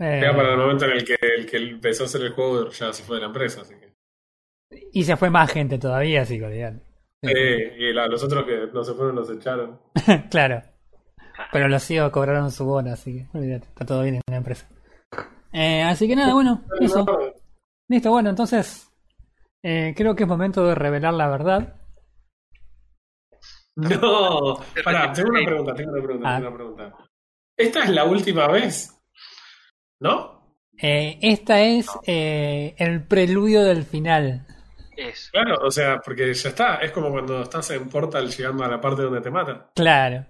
Eh, Ya para el momento en el que el que empezó a hacer el juego ya se fue de la empresa, así que. Y se fue más gente todavía, así que olvidate. Eh, y la- los otros que no se fueron los echaron. claro. Pero los CEO cobraron su bono, así que olvídate, está todo bien en la empresa. Eh, así que nada, bueno, eso. Listo, bueno, entonces eh, creo que es momento de revelar la verdad. No, pará, tengo una pregunta, tengo una pregunta, Ah. tengo una pregunta. ¿Esta es la última vez? ¿No? Eh, esta es eh, el preludio del final. Eso. Claro, o sea, porque ya está, es como cuando estás en Portal llegando a la parte donde te matan. Claro.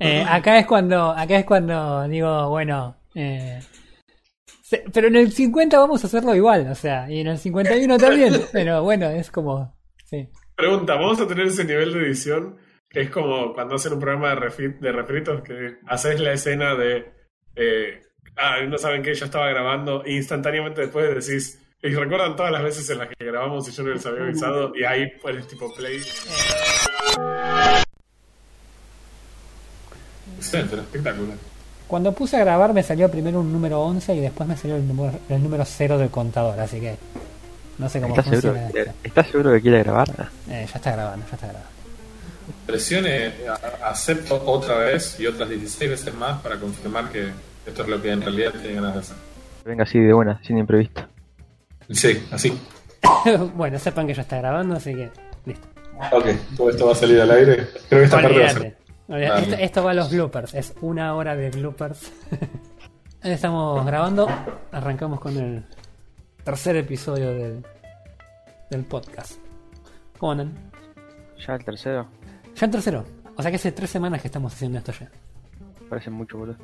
Eh, acá es cuando, acá es cuando digo, bueno, eh, se- pero en el 50 vamos a hacerlo igual, o sea, y en el 51 también, pero bueno, es como, sí. Pregunta, ¿vamos a tener ese nivel de edición? Que es como cuando hacen un programa de, de refritos que haces la escena de... eh, ah, no saben que yo estaba grabando e instantáneamente después decís... Y recuerdan todas las veces en las que grabamos y yo no les había avisado y ahí pones tipo play. Excelente, espectacular. Cuando puse a grabar me salió primero un número 11 y después me salió el número, el número 0 del contador, así que no sé cómo ¿Estás seguro, funciona que, esto. ¿Estás seguro que quiere grabar? Eh, ya está grabando, ya está grabando. Presione acepto otra vez y otras 16 veces más para confirmar que esto es lo que en realidad tiene ganas de hacer. Venga así de buena, sin imprevisto. Sí, así. bueno, sepan que ya está grabando, así que listo. Ok, todo esto va a salir al aire. Creo que esta parte va a ser. Olvídate. Olvídate. Dale. Esto, esto va a los bloopers, es una hora de bloopers. Ahí Estamos grabando, arrancamos con el tercer episodio del, del podcast. ¿Cómo andan? Ya el tercero, Ya el tercero, o sea que hace tres semanas que estamos haciendo esto ya. parece mucho, boludo.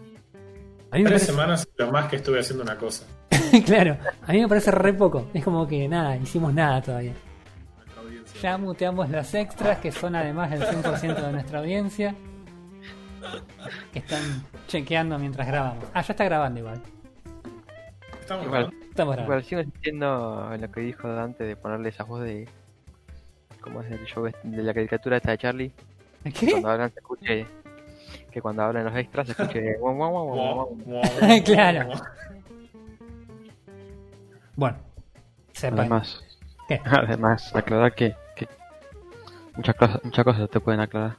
A mí me Tres parece, semanas lo más que estuve haciendo una cosa. claro, a mí me parece re poco. Es como que nada, hicimos nada todavía. Ya muteamos las extras, que son además el 100% de nuestra audiencia. Que están chequeando mientras grabamos. Ah, ya está grabando igual. Estamos Igual. grabando. Estamos grabando. Igual sigo en lo que dijo Dante de ponerle esa voz de. ¿Cómo es el show este- de la caricatura esta de Charlie? ¿Qué? Cuando hablan se escuche. Que cuando hablan los extras se escuche. guau, guau, guau, guau, guau. Guau, guau, Claro. Bueno, sepan. Además, ¿Qué? además, aclarar que, que muchas cosas, muchas cosas te pueden aclarar.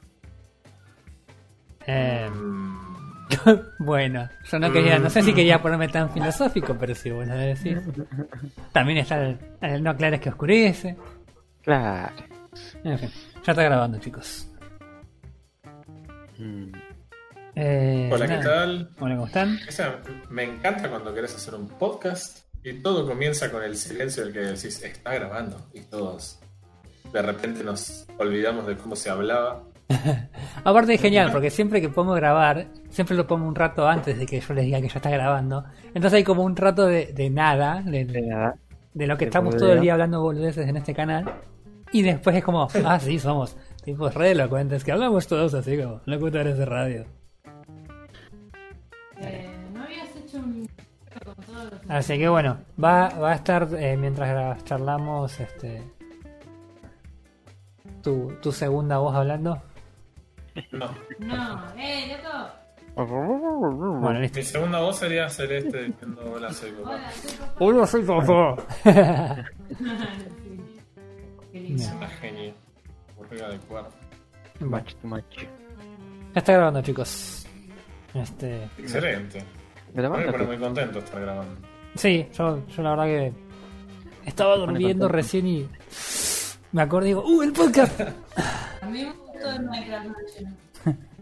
Eh, Mm, bueno, yo no quería, no sé si quería ponerme tan filosófico, pero sí, bueno, de decir. También está el, el no aclares que oscurece. Claro. En fin, ya está grabando, chicos. Mm, Eh, Hola, ¿qué nada. tal? Hola, ¿cómo están? Esa- me encanta cuando querés hacer un podcast y todo comienza con el silencio del que decís, está grabando. Y todos de repente nos olvidamos de cómo se hablaba. Aparte es genial, porque siempre que pongo grabar, siempre lo pongo un rato antes de que yo les diga que ya está grabando. Entonces hay como un rato de, de nada, de, de nada. de lo que De estamos todo el día hablando boludeces en este canal. Y después es como, ah, sí, somos tipos re elocuentes, que hablamos todos así como locutores de radio. Así que bueno, va, va a estar eh, mientras charlamos este tu, tu segunda voz hablando. No. No, eh, loco. Bueno, listo. Mi segunda voz sería hacer este diciendo hola soy papá. Hola, soy papá. Es una genia. De cuarto. Bueno, Macho, macho. ya está grabando, chicos. Este, Excelente. Me la Me mando, pone muy contento estar grabando. sí, yo, yo la verdad que estaba durmiendo recién y me acordé y digo, ¡uh, el podcast! A mí me gustó el Minecraft Mansion.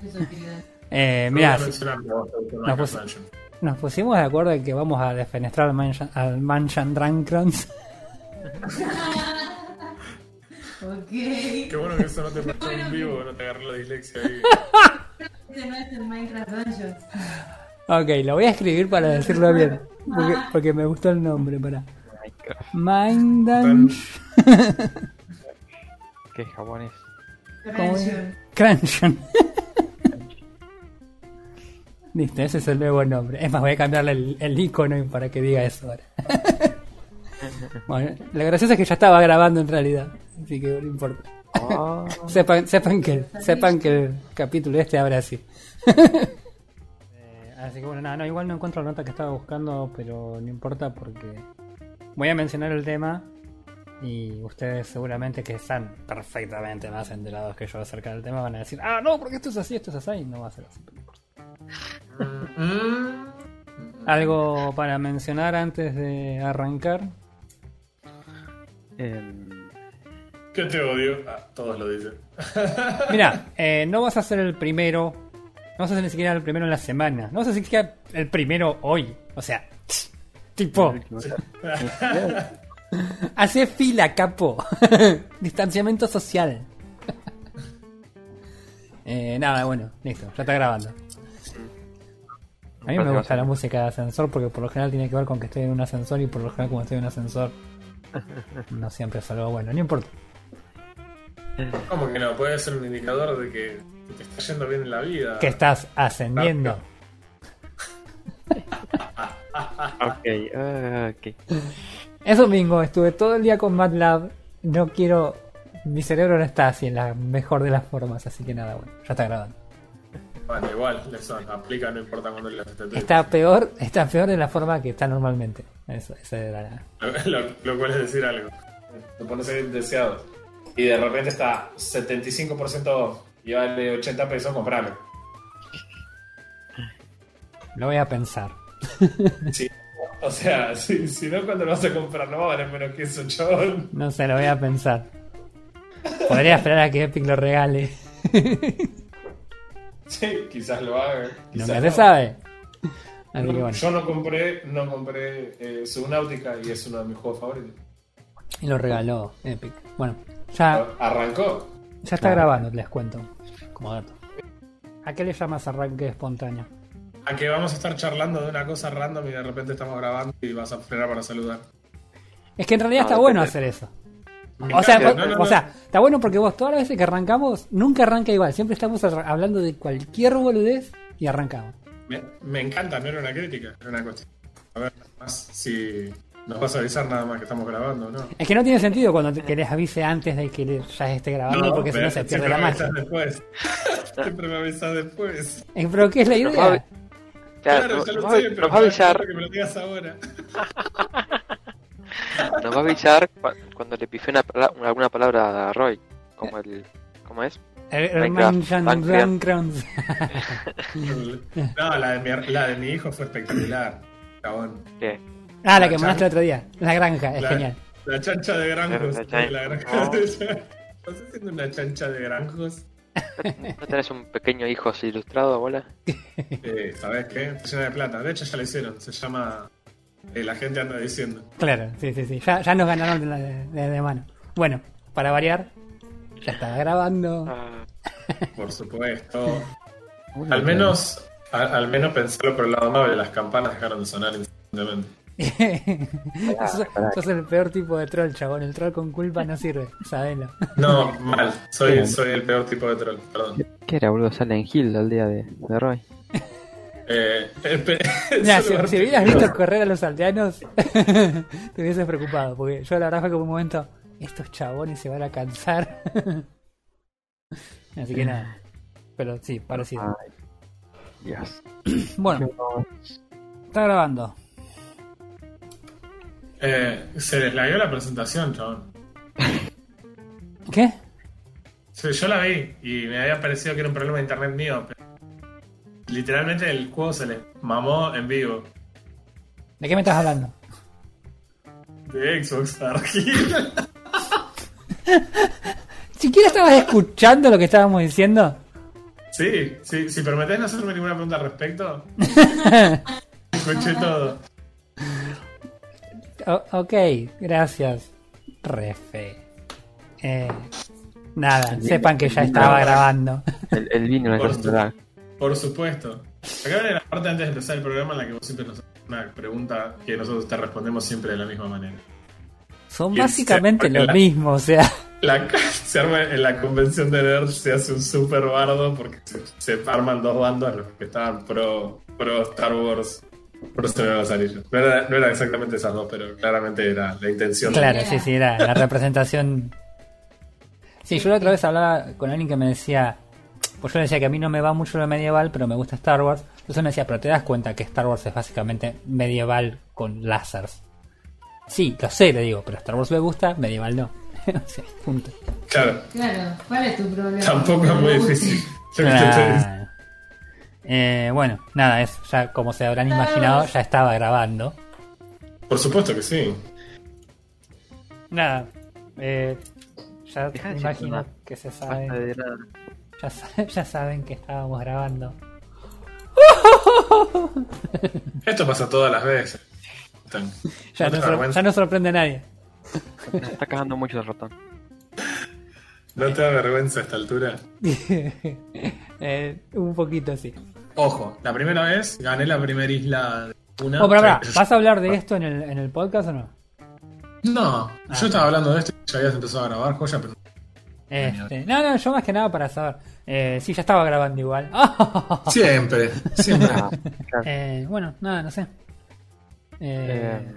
Eso. Eh, mirá, Voy a si- mencionar que vos te gustó No, Minecraft pues- Mansion. nos pusimos de acuerdo en que vamos a defenestrar al Manchan, al. Ok. Qué bueno que eso no te pasó en vivo, que no te agarró la dislexia ahí. Ese no es el Minecraft Dungeons. Ok, lo voy a escribir para decirlo bien. Porque, porque me gustó el nombre, para. Minecraft, Mind que es japonés. Crunchon. Listo, ese es el nuevo nombre. Es más, voy a cambiarle el, el icono para que diga eso ahora. bueno, lo gracioso es que ya estaba grabando en realidad. Así que no importa. Oh, Sepan, sepan, que, sepan que el capítulo este ahora sí. Así que bueno, nada, no, igual no encuentro la nota que estaba buscando, pero no importa porque voy a mencionar el tema y ustedes seguramente que están perfectamente más enterados que yo acerca del tema van a decir, ah, no, porque esto es así, esto es así, y no va a ser así. pero no importa. ¿Algo para mencionar antes de arrancar? Em, que te odio. Ah, todos lo dicen. Mira, eh, no vas a ser el primero, no vas a ser ni siquiera el primero en la semana, no vas a ser ni siquiera el primero hoy. O sea, tipo, hace fila, capo. Distanciamiento social. Eh, nada, bueno, listo, ya está grabando. A mí me gusta la música de ascensor porque por lo general tiene que ver con que estoy en un ascensor y por lo general como estoy en un ascensor no siempre es algo bueno, no importa. ¿Cómo que no? Puede ser un indicador de que te está yendo bien en la vida. Que estás ascendiendo. Ok, ah, ok. Es domingo, estuve todo el día con MATLAB. No quiero. Mi cerebro no está así en la mejor de las formas, así que nada, bueno, ya está grabando. Bueno, igual, eso aplica, no importa cuándo le haces Está peor, está peor de la forma que está normalmente. Eso, esa era la- Lo, lo- lo cual es decir algo. Te pones deseado. Y de repente está 75% off y vale 80 pesos, comprarlo. Lo voy a pensar. Sí. O sea, si, si no, cuando lo vas a comprar, no va a valer menos que eso, chabón. No sé, lo voy a pensar. Podría esperar a que Epic lo regale. Sí, quizás lo haga. quizás no. se sabe. Así No, bueno. Yo no compré, no compré eh, Subnautica y es uno de mis juegos favoritos. Y lo regaló Epic. Bueno, ya, Arrancó. ya está grabando, les cuento. Como dato. ¿A qué le llamas arranque espontáneo? A que vamos a estar charlando de una cosa random y de repente estamos grabando y vas a frenar para saludar. Es que en realidad No, está bueno hacer eso. O sea, encanta. vos- No, no, o no. sea, está bueno porque vos todas las veces que arrancamos, nunca arranca igual. Siempre estamos hablando de cualquier boludez y arrancamos. Me, me encanta, no era una crítica, era una cuestión. A ver, nada más si nos vas a avisar nada más que estamos grabando, ¿no? Es que no tiene sentido cuando te, que les avise antes de que ya esté grabando, porque si no se pierde siempre la me magia. avisas después. siempre me avisas después. Eh, Pero ¿qué es la Nos va a idea? Claro, Claro, nos, ya lo nos va, sé, nos pero va a avisar, quiero que me lo digas ahora. nos va a avisar cua- cuando le pife una, pala- alguna palabra a Roy, como el, ¿cómo es? El, el Minecraft, Minecraft Minecraft. Backgrounds. No, la de, mi, la de mi hijo fue espectacular. Chabón. ¿Qué? Ah, la que La mandaste el otro día. La granja, es La- genial. La chancha de granjos. La chan- La granja de- ¿Estás haciendo una chancha de granjos? ¿No tenés un pequeño hijo así ilustrado, bola? Eh, ¿Sabes qué? Está llena de plata. De hecho, ya lo hicieron. Se llama. eh, la gente anda diciendo. Claro, sí, sí, sí. Ya, ya nos ganaron de, la- de- de mano. Bueno, para variar, ya está grabando. Ah, Por supuesto. Al menos. al menos pensarlo por el lado amable. Las campanas dejaron de sonar instantáneamente. sos, sos el peor tipo de troll, chabón. El troll con culpa no sirve, sabelo. No, mal. Soy, soy el peor tipo de troll. Perdón. ¿Qué era, boludo? Sale Hill al día de, de Roy. Eh, si, hubieras visto correr a los aldeanos, te hubieses preocupado. Porque yo la verdad fue como un momento, estos chabones se van a cansar. Así que nada. Pero sí, parecido. Ay, Dios. Bueno, está grabando. Eh, se les lagueó la presentación, chabón. ¿Qué? Sí, yo la vi y me había parecido que era un problema de internet mío. Pero literalmente el juego se les mamó en vivo. ¿De qué me estás hablando? De Xbox Argil. ¿Siquiera estabas escuchando lo que estábamos diciendo? Sí, sí, si permitís no hacerme ninguna pregunta al respecto. Escuché todo. O- ok, gracias, Refe. Eh, nada, sepan que ya estaba grabando. El, el vino no Por verdad. Por supuesto. Acá viene la parte antes de empezar el programa en la que vos siempre nos haces una pregunta que nosotros te respondemos siempre de la misma manera. Son Y básicamente lo la- mismo, o sea. La, se arma en la convención de nerds se hace un super bardo porque se, se arman dos bandos los que estaban pro, pro Star Wars, los Anillos. No era, no era exactamente esas dos, pero claramente era la intención. de- Claro, sí, sí, era la representación. Sí, yo la otra vez hablaba con alguien que me decía, pues yo le decía que a mí no me va mucho lo medieval, pero me gusta Star Wars. Entonces me decía, pero te das cuenta que Star Wars es básicamente medieval con lásers. Sí, lo sé, le digo, pero Star Wars me gusta, medieval no. o sea, punto. Claro, Claro, ¿cuál es tu problema? tampoco es muy difícil. Eh, bueno, nada, es ya como se habrán imaginado, ya estaba grabando. Por supuesto que sí. Nada, eh, ya me imagino que se sabe, ya, sa- ya saben que estábamos grabando. Esto pasa todas las veces. Tan- Ya no sor- ya sorprende a nadie. Me está cagando mucho el ratón. ¿No te da vergüenza a esta altura? Eh, un poquito sí. Ojo, la primera vez gané la primera isla de una. Oh, pará, pará, o sea, ¿vas a hablar de esto en el, en el podcast o no? No, Ah. yo estaba hablando de esto y ya habías empezado a grabar, joya, pero. Este, no, no, yo más que nada para saber. Eh, sí, ya estaba grabando igual. Siempre, siempre. Ah. Eh, bueno, nada, no sé. Eh, Eh,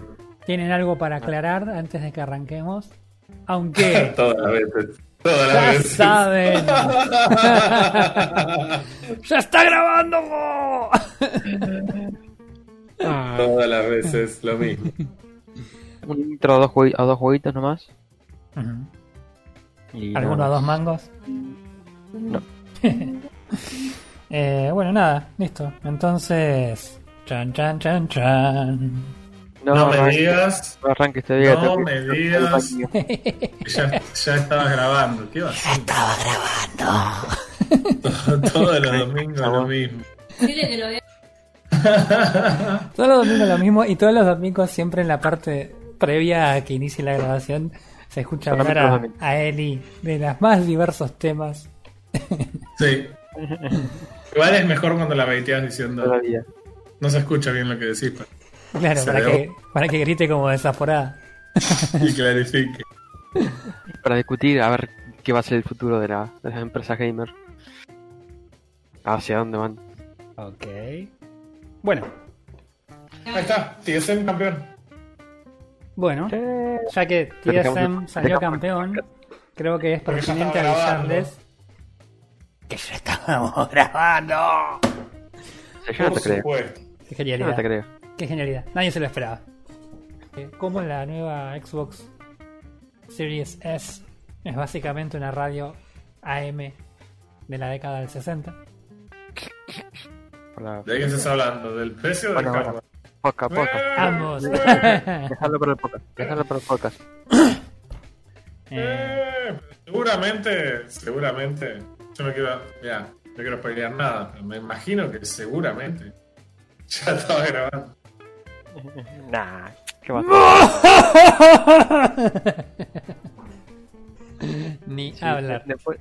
¿Tienen algo para aclarar antes de que arranquemos? Aunque todas las veces. Todas las ya saben. ¡Ya está grabando! Todas las veces lo mismo. un intro a dos, a dos jueguitos nomás. Y ¿Alguno a dos mangos? No. Eh, bueno, nada, listo. Entonces. Chan, chan, chan, chan. No, No me arranque- digas, no arranques todavía. no me digas ya, ya estabas grabando. ¿Qué va a hacer? Estaba grabando. Todos los domingos lo mismo. Dile que lo vea. Todos los domingos lo mismo y todos los domingos siempre en la parte previa a que inicie la grabación se escucha Solamente hablar a, a Eli de los más diversos temas. Sí. Igual es mejor cuando la veiteas diciendo. Todavía. No se escucha bien lo que decís pa- Claro, para que, para que grite como desaforada. y clarifique. Para discutir a ver qué va a ser el futuro de, la, de las empresas gamer. Hacia dónde van. Ok. Bueno, Ahí está, TSM campeón. bueno, ya que TSM salió campeón, creo que es pertinente avisarles que ya estábamos grabando. Yo no te creo. Yo no te creo. Qué genialidad. Nadie se lo esperaba. Eh, Como la nueva Xbox Series S es básicamente una radio AM de la década del 60. Por la... ¿De qué estás hablando? ¿Del precio o del Bueno? Poca, poca. Eh, Ambos. eh, Dejarlo para el podcast. Dejarlo para el podcast. Eh, eh, seguramente, seguramente. Yo no quiero. Ya, no quiero pelear nada, pero me imagino que seguramente. Ya estaba grabando. Nah, ¿qué va a hacer? Ni Sí, hablar. Después,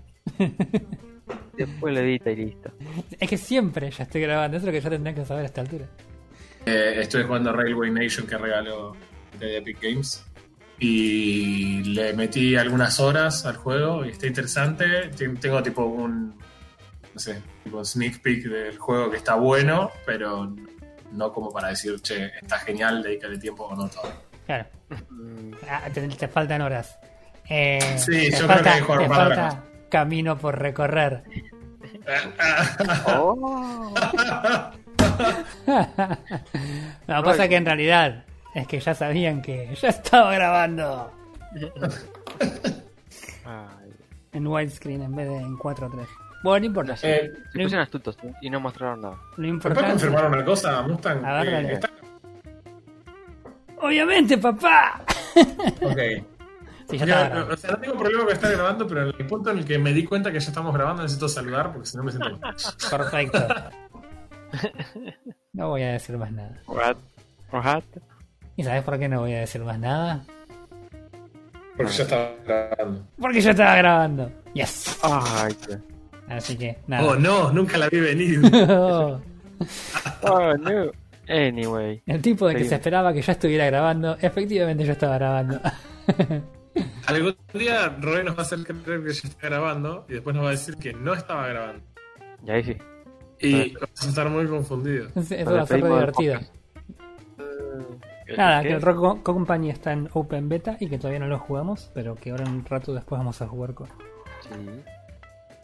después lo edita y listo. Es que siempre ya estoy grabando. Eso es lo que ya tendrán que saber a esta altura. Eh, estoy jugando Railway Nation que regaló de Epic Games. Y le metí algunas horas al juego y está interesante. Ten- Tengo tipo un. No sé, tipo sneak peek del juego que está bueno, pero no como para decir, che, está genial, dedícale tiempo o no todo. Claro. Mm, Ah, te, te faltan horas. Eh, Sí, yo creo falta, que hay que jugar te para falta camino por recorrer. Oh, no, pasa que en realidad es que ya sabían que ya estaba grabando en widescreen en vez de en 4.3. Bueno, no importa. Eh, Se pusieron astutos ¿eh? y no mostraron nada. Lo ¿Me puedes confirmar una cosa, Mustang? A ver, Eh, dale. está- Obviamente, papá. Ok. Sí, ya Ya, o sea, no tengo problema con estar grabando, pero en el punto en el que me di cuenta que ya estamos grabando necesito saludar porque si no me siento mal. Perfecto. No voy a decir más nada. What? What? ¿Y sabes por qué no voy a decir más nada? Porque ya estaba grabando. Porque yo estaba grabando. Yes. Ay, qué. Así que, nada. Oh no, nunca la vi venir. Oh, no. Anyway. El tipo de que se esperaba que ya estuviera grabando, efectivamente yo estaba grabando. Algún día Roy nos va a hacer creer que ya está grabando y después nos va a decir que no estaba grabando. Y ahí sí. Y vamos a estar muy confundidos. Eso va a ser divertido. ¿Qué? Nada, ¿Qué? que el Rock Co- Company está en Open Beta y que todavía no lo jugamos, pero que ahora un rato después vamos a jugar con, Sí.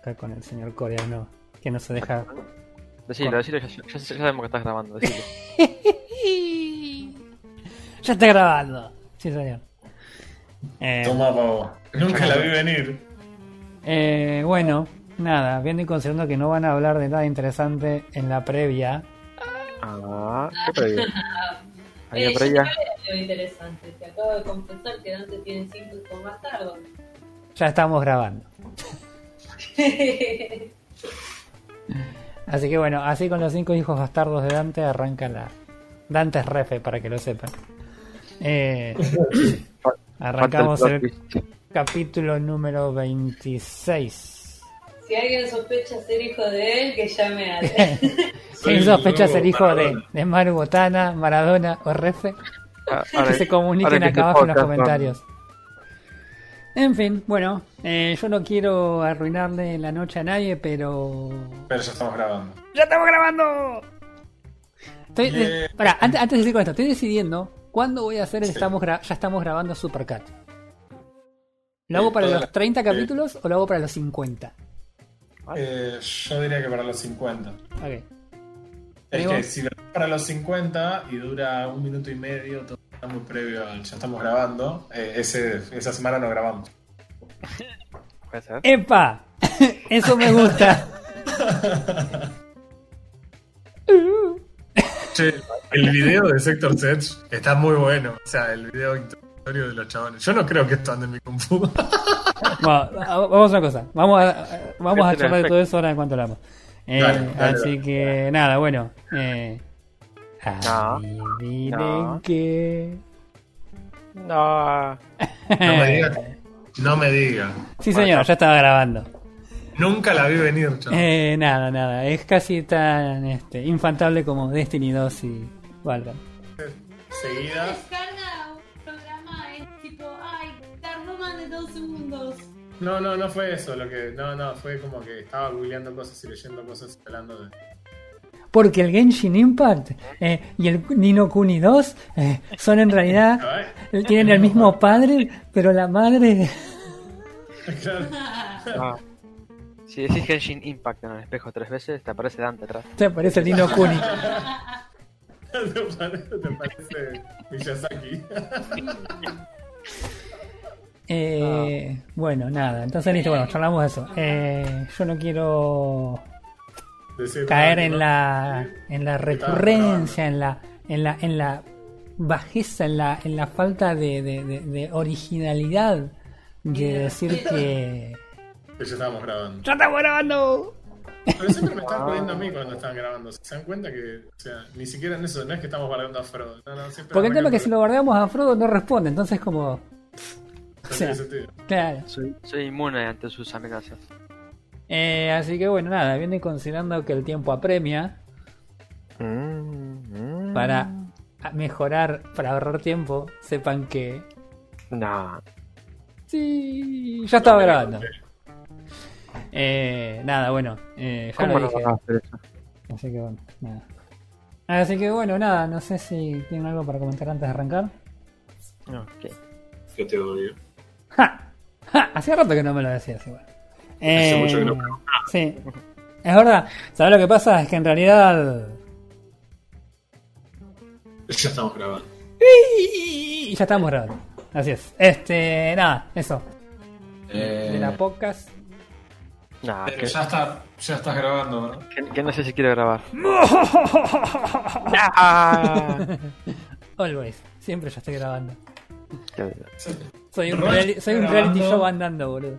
Acá con el señor coreano, que no se deja Decilo, decilo, ya, ya- ya sabemos que estás grabando, decilo. Ya está grabando. Sí, señor. Eh, Toma, pavo. Nunca la vi venir. eh, bueno, nada, viendo y considerando que no van a hablar de nada interesante en la previa. Ah, ¿qué previa? Hay Eh, una yo previa. veo interesante. Te acabo de confesar que Dante tiene cinco hijos bastardos. Ya estamos grabando. Así que bueno, así con los cinco hijos bastardos de Dante arranca la. Dante es refe, para que lo sepan. Eh, arrancamos el capítulo número 26. si alguien sospecha ser hijo de él, que llame a él. ¿Quién sospecha ser hijo de, Maradona. de Maru Botana, Maradona o Refe? Ah, Que se comuniquen acá abajo en los comentarios. En fin, bueno, eh, yo no quiero arruinarle la noche a nadie, pero Pero ya estamos grabando. ¡Ya estamos grabando! Estoy, de- pará, antes, antes de decir con esto, estoy decidiendo cuándo voy a hacer el Sí. estamos gra- ya estamos grabando Supercat. ¿Lo hago para los la- 30 capítulos o lo hago para los 50? Eh, yo diría que para los 50. Ok. Es que si lo haces para los 50 y dura un minuto y medio, todo está muy previo al ya estamos grabando, eh, ese, esa semana no grabamos. Puede ser. ¡Epa! Eso me gusta. Che, el video de Sector Sedge está muy bueno. O sea, el video introductorio de los chabones. Yo no creo que esto ande en mi compu. Bueno, vamos a una cosa. Vamos a, vamos a Este charlar de todo eso ahora en cuanto hablamos. Eh, Dale, dale, así dale. que nada, bueno. Eh, No. adivinen No. que. No. No me diga. No me diga. Sí, señor, ya estaba grabando. Nunca la vi venir, chaval. Eh, nada, nada. Es casi tan este, infantable como Destiny 2 y Valorant. Seguidas. Descarga un programa, es tipo, ay, tardó más de dos segundos. No, no, no fue eso. Lo que, no, no, fue como que estaba googleando cosas y leyendo cosas y hablando de. Porque el Genshin Impact eh, y el Nino Kuni 2 eh, son en realidad. Ay, Tienen el mismo padre, pero la madre. claro. Ah. Si decís Genshin Impact en el espejo tres veces, te aparece Dante atrás. Se parece el Nino Kuni. ¿Te parece, te Miyazaki? Eh, Bueno, nada. Entonces, listo, bueno, charlamos de eso. Eh, yo no quiero Decir, caer no, en no. la en la recurrencia, en la en la en la bajeza, en la en la falta de, de, de- de originalidad de decir que Que ya estábamos grabando. ya estamos grabando. Pero siempre me están jodiendo a mí cuando están grabando. ¿Se dan cuenta que, o sea, ni siquiera en eso, no es que estamos bardeando a Frodo? No, no, Porque el tema es que si lo guardamos a Frodo no responde, entonces como o sea, claro. Soy, soy inmune ante sus amenazas. Eh, así que bueno, nada, viene considerando que el tiempo apremia Mm, mm. para mejorar, para ahorrar tiempo, sepan que No. sí, ya estaba grabando. Eh, nada, bueno, eh, ya ¿Cómo lo no dije. van a hacer eso? Así que bueno, nada. Así que bueno, nada, no sé si tienen algo para comentar antes de arrancar. Ok. Que te odio. ¡Ja! ¡Ja! Hacía rato que no me lo decías igual. Hace mucho que no Sí. Es verdad. ¿Sabes lo que pasa? Es que en realidad. Ya estamos grabando. Y ya estamos grabando. Así es. Este, nada, eso. De la podcast. Nah, Pero que, ya, está, ya estás grabando, ¿no? que- que no sé si quiero grabar. Always. Siempre ya estoy grabando. Soy un, soy un reality show andando, boludo.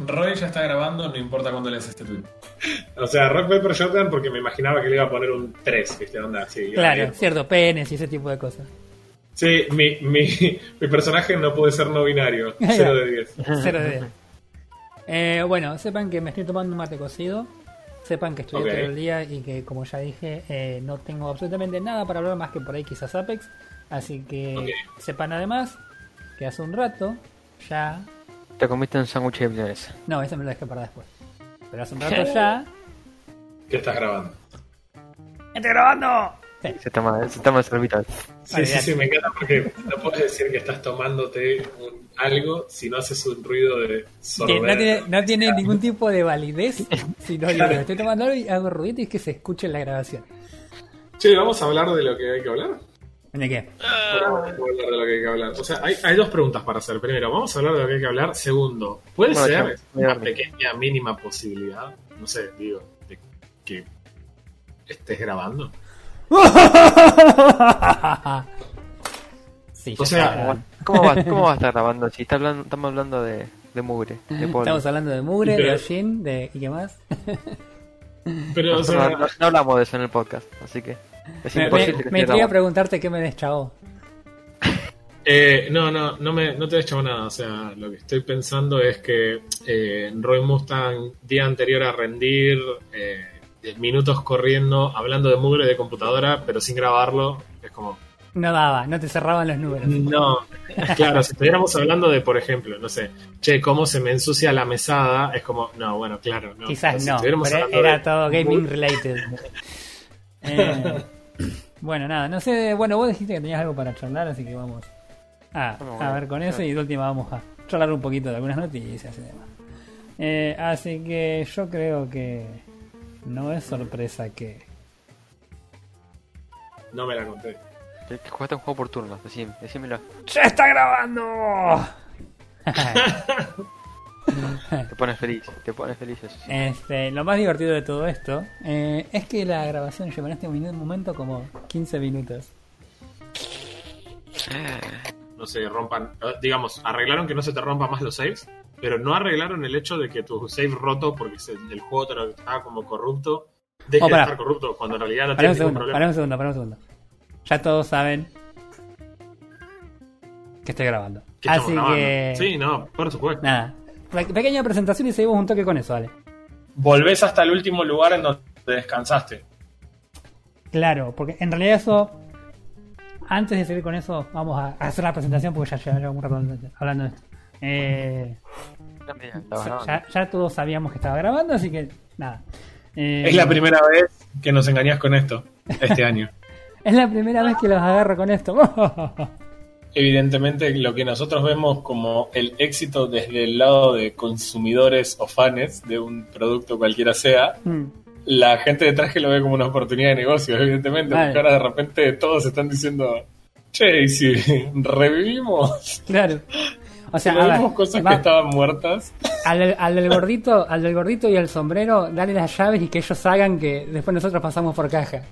Roy ya está grabando, no importa cuándo lees este tweet. O sea, Rock Paper Shotgun porque me imaginaba que le iba a poner un 3, ¿viste? Onda, sí, Claro, cierto, penes y ese tipo de cosas. Sí, mi, mi, mi personaje no puede ser no binario. 0 de 10. Cero de diez. Eh, bueno, sepan que me estoy tomando un mate cocido. Sepan que estoy Ok. todo el día y que, como ya dije, eh, no tengo absolutamente nada para hablar más que por ahí quizás Apex. Así que sepan además que hace un rato ya... Te comiste un sándwich de milanesa. No, ese me lo dejé para después. Pero hace un rato ya... ¿Qué estás grabando? ¡Estoy grabando! Se toma, se toma el sorbito. Sí, sí, sí, me encanta porque no puedes decir que estás tomándote un- algo si no haces un ruido de sorber. no tiene, no tiene ningún tipo de validez si no digo, estoy tomando algo y hago ruidito y que se escuche en la grabación. Che, vamos a hablar de lo que hay que hablar. ¿De qué? Vamos a hablar de lo que hay que hablar. O sea, hay, hay dos preguntas para hacer. Primero, vamos a hablar de lo que hay que hablar. Segundo, ¿puede Bueno, ser yo- una pequeña, mínima posibilidad, no sé, digo, de que estés grabando? sí, O sea. ¿Cómo va, ¿Cómo va a estar grabando? Si está hablando, estamos hablando de, de mugre, de estamos hablando de Mugre, Pero- de Oshin, de... ¿y qué más? Pero, o sea, no, no- no hablamos de eso en el podcast, así que es Me, imposible me, que me esté intriga grabando. preguntarte qué me deschavó. Eh, no, no, no me, no te he echado nada. O sea, lo que estoy pensando es que eh, Roy Mustang, día anterior a rendir, eh, minutos corriendo, hablando de mugre de computadora, pero sin grabarlo, es como. No daba, no te cerraban los números. No, claro, si estuviéramos hablando de, por ejemplo, no sé, che, cómo se me ensucia la mesada, es como, no, bueno, claro, no. Quizás no, pero era de todo gaming related. Eh, bueno, nada, no sé, bueno, vos dijiste que tenías algo para charlar, así que vamos a, Bueno, a ver con eso y de última vamos a charlar un poquito de algunas noticias y demás. Eh, así que yo creo que no es sorpresa que... No me la conté. Jugaste un juego por turnos, decime, decímelo. ¡Ya está grabando! Te pones feliz, te pones feliz eso sí. Este, lo más divertido de todo esto eh, es que la grabación lleva en este momento como 15 minutos. no se rompan, eh, digamos, arreglaron que no se te rompan más los saves, pero no arreglaron el hecho de que tu save roto porque se- el juego te lo estaba como corrupto, deje Oh, de pará. estar corrupto cuando en realidad no un tiene ningún segundo, para problema. un segundo, para un segundo. Ya todos saben que estoy grabando. Que Así grabando. que... Sí, no, por supuesto. Nada. Pe- Pequeña presentación y seguimos un toque con eso, vale. Volvés hasta el último lugar en donde descansaste. Claro, porque en realidad eso... Antes de seguir con eso, vamos a hacer la presentación porque ya llevamos un rato hablando de esto. Eh, ya, ya- ya todos sabíamos que estaba grabando, así que nada. Eh, Es la primera vez que nos engañás con esto, este año. es la primera vez que los agarro con esto. Evidentemente, lo que nosotros vemos como el éxito desde el lado de consumidores o fans de un producto cualquiera sea, Mm, la gente detrás que lo ve como una oportunidad de negocio, evidentemente, Vale. porque ahora de repente todos están diciendo, che, y si revivimos, claro. O sea, revivimos ver, cosas va- que estaban muertas. al, al del gordito, al del gordito y al sombrero, dale las llaves y que ellos hagan que después nosotros pasamos por caja.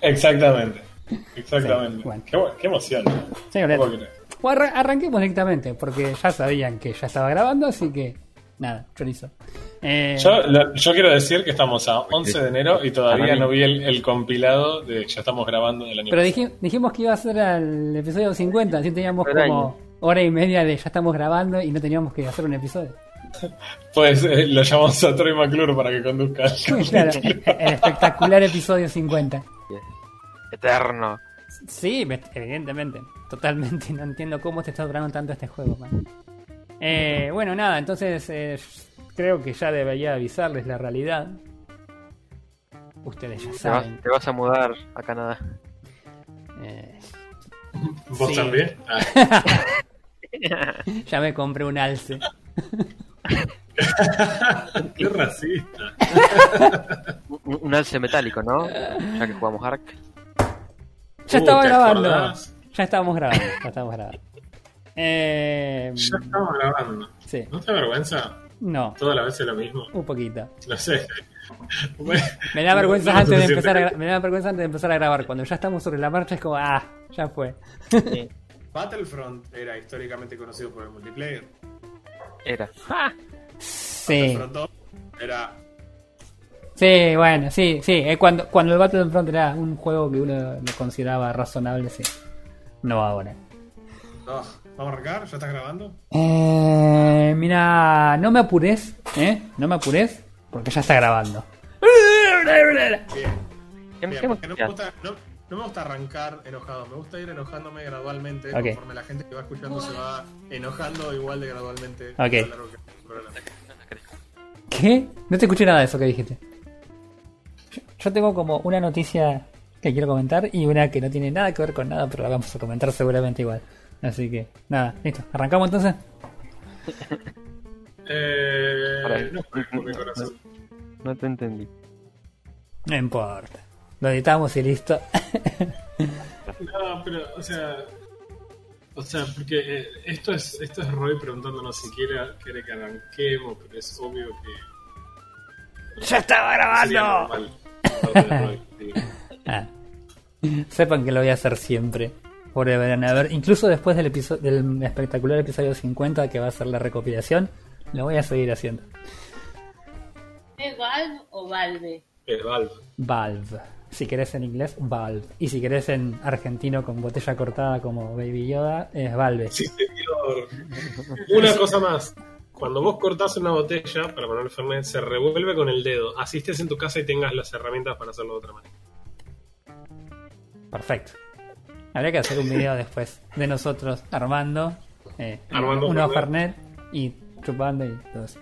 Exactamente, exactamente. Sí, bueno. qué, qué emoción. Sí, No arranquemos directamente, porque ya sabían que ya estaba grabando, así que nada, chorizo. Eh, Yo, lo- yo quiero decir que estamos a 11 de enero y todavía no vi el, el compilado de ya estamos grabando el año pero pasado. diji- dijimos que iba a ser al episodio 50, así teníamos como hora y media de ya estamos grabando y no teníamos que hacer un episodio. Pues eh, lo llamamos a Troy McClure para que conduzca. claro, el espectacular episodio 50. Eterno. Sí, me- evidentemente. Totalmente. No entiendo cómo te está durando tanto este juego, man. Eh, bueno, nada, entonces eh, creo que ya debería avisarles la realidad. Ustedes ya Te vas, saben. te vas a mudar a Canadá. Eh, ¿Vos Sí. también? Ah, ya me compré un alce. qué racista. Un, un alce metálico, ¿no? Ya que jugamos Ark. Ya Uh, estaba ¿te grabando. acordás? Ya estábamos grabando. Ya estábamos grabando. Eh, Ya estamos grabando. sí, ¿No te da vergüenza? no, Toda la vez es lo mismo. un poquito. Lo sé. Me da vergüenza No, antes de empezar a, me da vergüenza antes de empezar a grabar. Cuando ya estamos sobre la marcha es como, ah, ya fue. Battlefront era históricamente conocido por el multiplayer. Era. Sí. Battlefront 2 era. Sí, bueno, sí, sí. eh, cuando, cuando el Battlefront era un juego que uno lo consideraba razonable, sí. No ahora. Oh, ¿Vamos a arrancar? ¿Ya estás grabando? Eh, mira, no me apures, ¿eh? No me apures, porque ya está grabando. Bien. ¿Qué, Bien, porque no, me gusta, no, no me gusta arrancar enojado, me gusta ir enojándome gradualmente conforme la gente que va escuchando se va enojando igual de gradualmente. Ok. ¿Qué? No te escuché nada de eso que dijiste. Yo, tengo como una noticia que quiero comentar y una que no tiene nada que ver con nada, pero la vamos a comentar seguramente igual. Así que, nada, listo. ¿Arrancamos entonces? Eh, no. No te entendí. No importa. Lo editamos y listo. No, pero, o sea. O sea, porque eh, esto es esto es Roy preguntándonos si quiere, quiere que arranquemos, pero es obvio que. ¡Ya estaba sería grabando! Ah. Sepan que lo voy a hacer siempre. Forever and ever. Incluso después del, episodio, del espectacular episodio 50, que va a ser la recopilación, lo voy a seguir haciendo. ¿Es Valve o Valve? El Valve. Valve. Si querés en inglés, Valve. Y si querés en argentino con botella cortada como Baby Yoda, es Valve. Sí, señor. Una cosa más. Cuando vos cortás una botella para poner Fernet, se revuelve con el dedo. Así estés en tu casa y tengas las herramientas para hacerlo de otra manera. Perfecto. Habría que hacer un video después de nosotros armando, eh, Armando uno Fernet. Fernet y chupando y todo eso.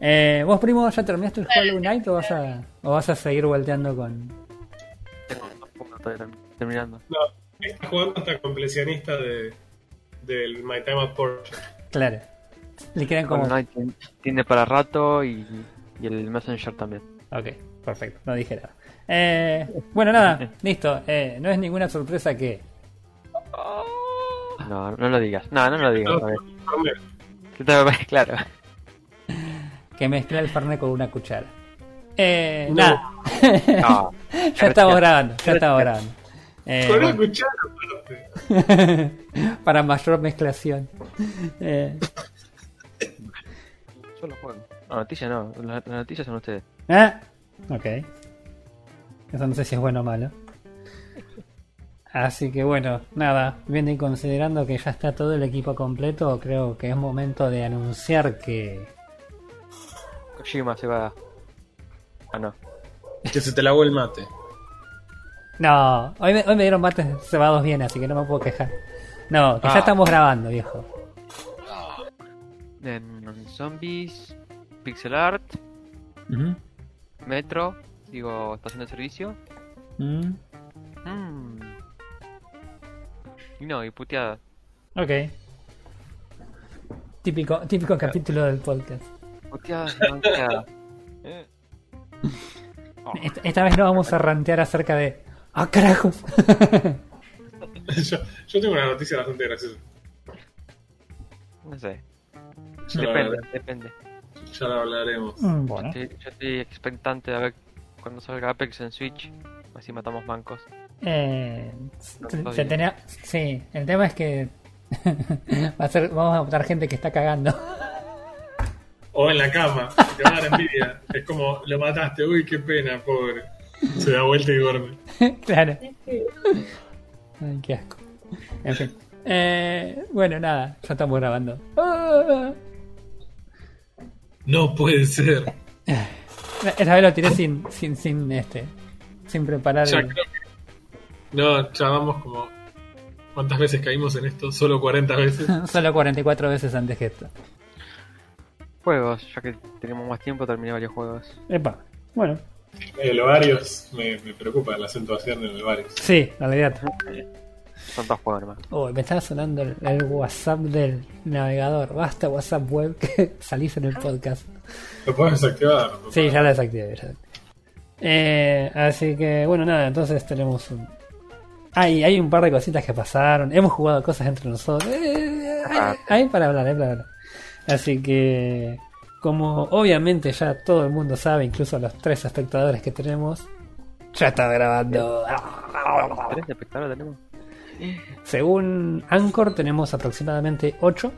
Eh, ¿Vos, primo, ya terminaste el Hollow Knight o vas a, o vas a seguir volteando con...? Terminando. No, está jugando hasta completionista de, del My Time at Porsche. Claro. Le quedan como... Tiene- para rato y, y el Messenger también. Ok, perfecto, no dije nada. Eh, bueno, nada, listo. Eh, no es ninguna sorpresa que... No, no lo digas. No, no lo digas. No, a ver. Fernet. ¿Qué te- Claro. que mezcla el Fernet con una cuchara. Eh, No. nada. No. ya estamos grabando, ya estamos grabando. Eh, Con una bueno, cuchara para mayor mezclación. Eh, Juego. No, noticias no. Las las noticias son ustedes. ah, ok. Eso no sé si es bueno o malo. Así que bueno, nada, viendo y considerando que ya está todo el equipo completo, creo que es momento de anunciar que... Kojima se va. Ah, no. Que se te lavó el mate. No, hoy me, hoy me dieron mates cebados bien, así que no me puedo quejar. No, que ya Ah. estamos grabando, viejo. En Zombies, Pixel Art. Metro, digo, estación de servicio. Mm, Mm. Y no, y puteada. ok. Típico, típico capítulo del podcast. Puteada Esta, esta vez no vamos a rantear acerca de... ¡Ah, carajos! yo, yo tengo una noticia bastante graciosa. No sé. Depende, hablaré- depende. ya la hablaremos. Mm, bueno. Estoy- yo estoy expectante a ver cuando salga Apex en Switch. Así matamos bancos. Eh, No, se- tenía, sí, el tema es que va a ser, vamos a matar gente que está cagando. O en la cama. Te va a dar envidia. Es como, lo mataste. Uy, qué pena, pobre. Se da vuelta y duerme. claro. Ay, qué asco. En fin. Eh, bueno, nada, ya estamos grabando. Ah. No puede ser. Esta vez lo tiré sin, sin, sin este, sin preparar. Ya el- creo que- No, ya vamos como. ¿Cuántas veces caímos en esto? Solo 40 veces. Solo 44 veces antes que esto. Juegos, ya que tenemos más tiempo, terminé varios juegos. Epa, bueno, El ovarios, me, me preocupa la acentuación en el ovarios. sí, en realidad. Son dos juegos nomás. Oh, me estaba sonando el, el WhatsApp del navegador. Basta WhatsApp web que salís en el podcast. Lo puedes desactivar. ¿no? Sí, ya lo desactivé. ya. Eh, así que, bueno, nada, entonces tenemos un. Hay, hay un par de cositas que pasaron. Hemos jugado cosas entre nosotros. Eh, hay, hay para hablar, hay para hablar. Así que, como obviamente ya todo el mundo sabe, incluso los tres espectadores que tenemos, ya está grabando. ¿Tres espectadores tenemos? Según Anchor tenemos aproximadamente 8.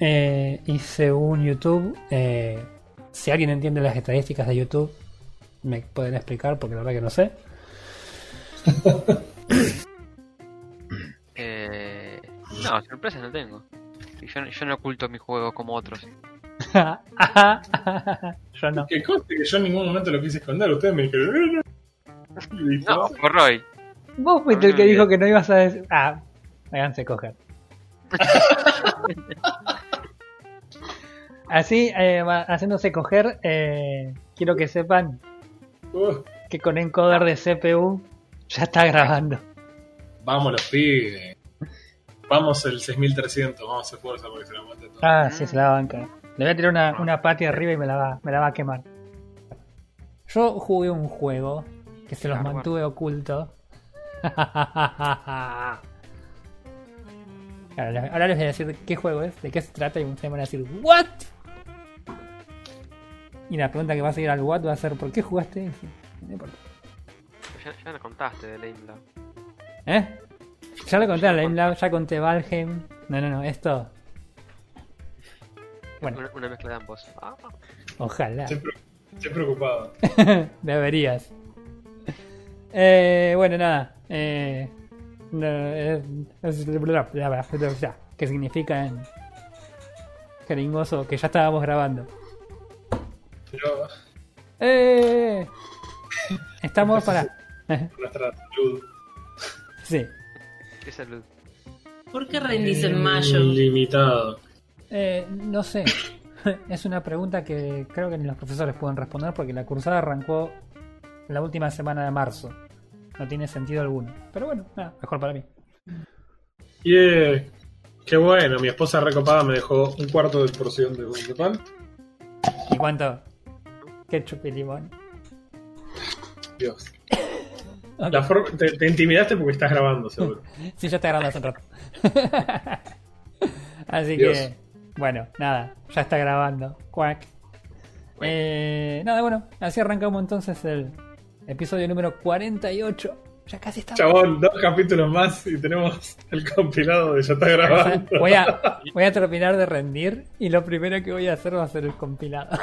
y según YouTube, eh, si alguien entiende las estadísticas de YouTube, me pueden explicar porque la verdad que no sé. Eh, no, sorpresas no tengo. Y Yo, yo no oculto mi juego como otros. Yo no. Que conste que yo en ningún momento lo quise esconder. Ustedes me dijeron. "Eh, no". Roy. Vos fuiste el que dijo que no ibas a decir. Ah, háganse coger. Así, eh, haciéndose coger, eh, quiero que sepan Uh, que con encoder de CPU Ya está grabando. Vamos los pibes. Vamos el 6300, vamos a hacer fuerza porque se la mate todo. Ah, sí, se la banca. Le voy a tirar una, una patia arriba y me la, va, me la va a quemar. Yo jugué un juego que se los mantuve oculto. Ahora les- ahora les voy a decir qué juego es, de qué se trata y ustedes me van a decir ¿What? Y la pregunta que va a seguir al what va a ser ¿por qué jugaste? No importa. Ya, ya nos contaste de Lame Lab. ¿Eh? Ya lo conté a Lame Lab, ya conté Valheim. No, no, no, esto. Bueno, Una, una mezcla de ambos. Ah, ojalá. Estoy preocupado. Deberías. Eh, bueno, nada. Eh, no, eh, es- ¿Qué significa en jeringoso? Que ya estábamos grabando. Pero ¡Eh! Estamos para. nuestra salud. sí. qué salud. ¿Por qué rendís en mayo? Limitado. Eh, no sé. Es una pregunta que creo que ni los profesores pueden responder porque la cursada arrancó la última semana de marzo. No tiene sentido alguno. Pero bueno, nada, mejor para mí. Yeah. Qué bueno, mi esposa recopada me dejó un cuarto de porción de, de pan. ¿Y cuánto? Ketchup y limón. Dios. La te, te intimidaste porque estás grabando, seguro. Sí, ya está grabando hace un rato. Así Dios. que, bueno, nada, ya está grabando. Quack. Eh, nada, bueno, así arrancamos entonces el episodio número 48. Ya casi estamos. Chabón, dos capítulos más y tenemos el compilado de ya está grabando. Voy a, voy a terminar de rendir y lo primero que voy a hacer va a ser el compilado.